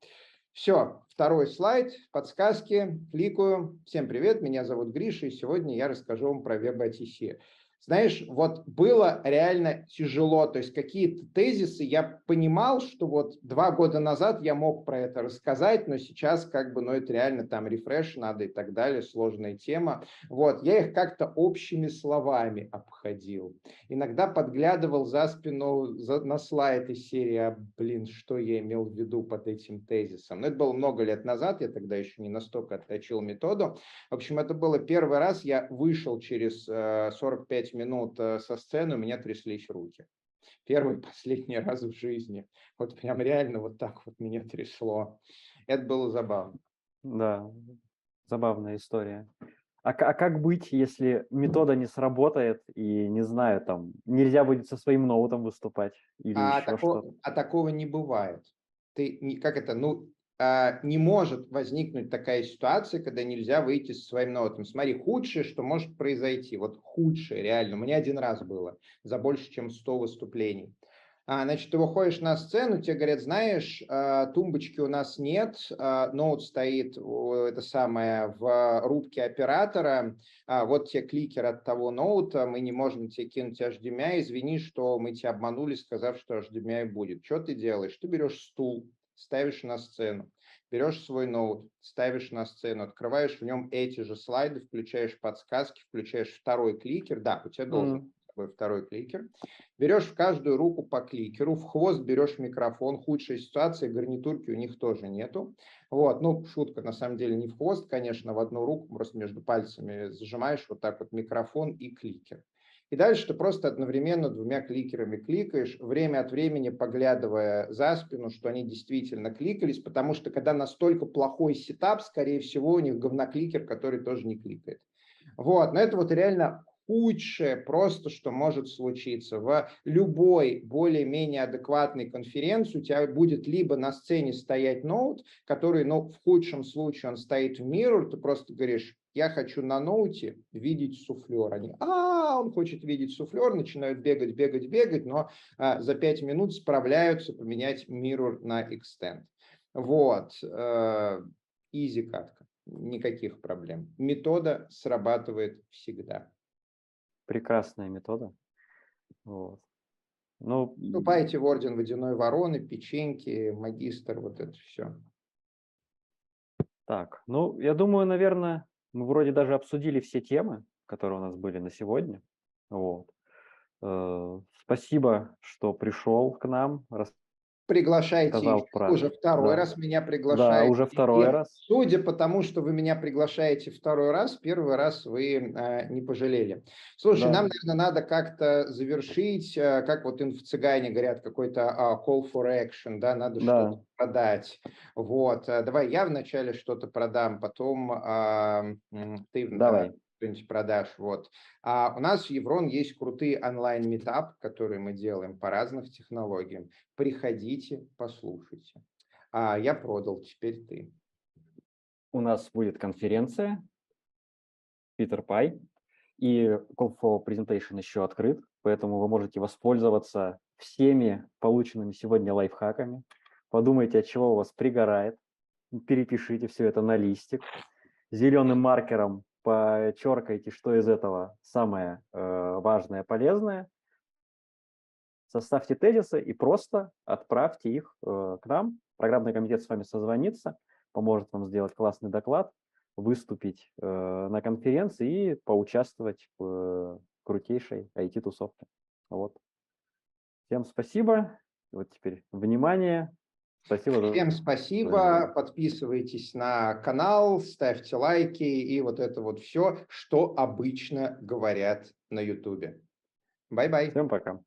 Все, второй слайд, подсказки, кликаю. Всем привет, меня зовут Гриша, и сегодня я расскажу вам про WebATC. Знаешь, вот было реально тяжело, то есть какие-то тезисы я понимал, что вот два года назад я мог про это рассказать, но сейчас как бы, ну это реально там рефреш надо и так далее, сложная тема. Вот, я их как-то общими словами обходил. Иногда подглядывал за спину за, на слайд из серии, а, блин, что я имел в виду под этим тезисом. Но это было много лет назад, я тогда еще не настолько отточил методу. В общем, это было первый раз, я вышел через э, 45 5 минут э, со сцены у меня тряслись руки. Первый (laughs) последний раз в жизни. Вот прям реально вот так вот меня трясло. Это было забавно. Да, забавная история. А, а как быть, если метода не сработает и, не знаю, там, нельзя будет со своим ноутом выступать или а, еще тако, что-то? а такого не бывает. Ты, как это, ну, не может возникнуть такая ситуация, когда нельзя выйти со своим ноутом. Смотри, худшее, что может произойти, вот худшее реально, у меня один раз было, за больше, чем 100 выступлений. А, значит, ты выходишь на сцену, тебе говорят, знаешь, а, тумбочки у нас нет, ноут стоит, это самое, в рубке оператора, вот тебе кликер от того ноута, мы не можем тебе кинуть HDMI, извини, что мы тебя обманули, сказав, что HDMI будет. Что ты делаешь? Ты берешь стул, ставишь на сцену, берешь свой ноут, ставишь на сцену, открываешь в нем эти же слайды, включаешь подсказки, включаешь второй кликер, да, у тебя должен быть второй кликер, берешь в каждую руку по кликеру, в хвост берешь микрофон, худшая ситуация, гарнитурки у них тоже нету, вот, ну, шутка, на самом деле не в хвост, конечно, в одну руку, просто между пальцами зажимаешь вот так вот микрофон и кликер. И дальше ты просто одновременно двумя кликерами кликаешь, время от времени поглядывая за спину, что они действительно кликались, потому что когда настолько плохой setup, скорее всего, у них говнокликер, который тоже не кликает. Вот, но это вот реально худшее просто, что может случиться. В любой более-менее адекватной конференции у тебя будет либо на сцене стоять ноут, который, ну, в худшем случае он стоит в mirror, ты просто говоришь, я хочу на ноуте видеть суфлер. Они, а, он хочет видеть суфлер, начинают бегать, бегать, бегать, но а, за 5 минут справляются поменять mirror на extend. Вот, изи э, катка, никаких проблем. Метода срабатывает всегда прекрасная метода. Вот. Ну, Вступайте в орден водяной вороны, печеньки, магистр, вот это все. Так, ну, я думаю, наверное, мы вроде даже обсудили все темы, которые у нас были на сегодня. Вот. Э, Спасибо, что пришел к нам, Приглашайте Сказал уже второй да. раз меня Да, приглашаете. уже второй И раз. Судя по тому, что вы меня приглашаете второй раз, первый раз вы э, не пожалели. Слушай, Да. нам, наверное, надо как-то завершить, э, как вот in- в цыгане говорят, какой-то а, call for action, да, надо Да. что-то продать. Вот, э, давай я вначале что-то продам, потом м, ты э, Давай. Что-нибудь продашь. Вот. А у нас в Еврон есть крутые онлайн-метап, которые мы делаем по разным технологиям. Приходите, послушайте. А я продал, теперь ты. У нас будет конференция Peter Pie, и Call for Presentation еще открыт, поэтому вы можете воспользоваться всеми полученными сегодня лайфхаками. Подумайте, от чего у вас пригорает, перепишите все это на листик, зеленым маркером подчеркайте, что из этого самое э, важное, полезное, составьте тезисы и просто отправьте их э, к нам. Программный комитет с вами созвонится, поможет вам сделать классный доклад, выступить э, на конференции и поучаствовать в э, крутейшей IT-тусовке. Вот. Всем спасибо. Вот теперь внимание. Спасибо. Всем спасибо. внимание. Подписывайтесь на канал, ставьте лайки и вот это вот все, что обычно говорят на Ютубе. Бай-бай. Всем пока.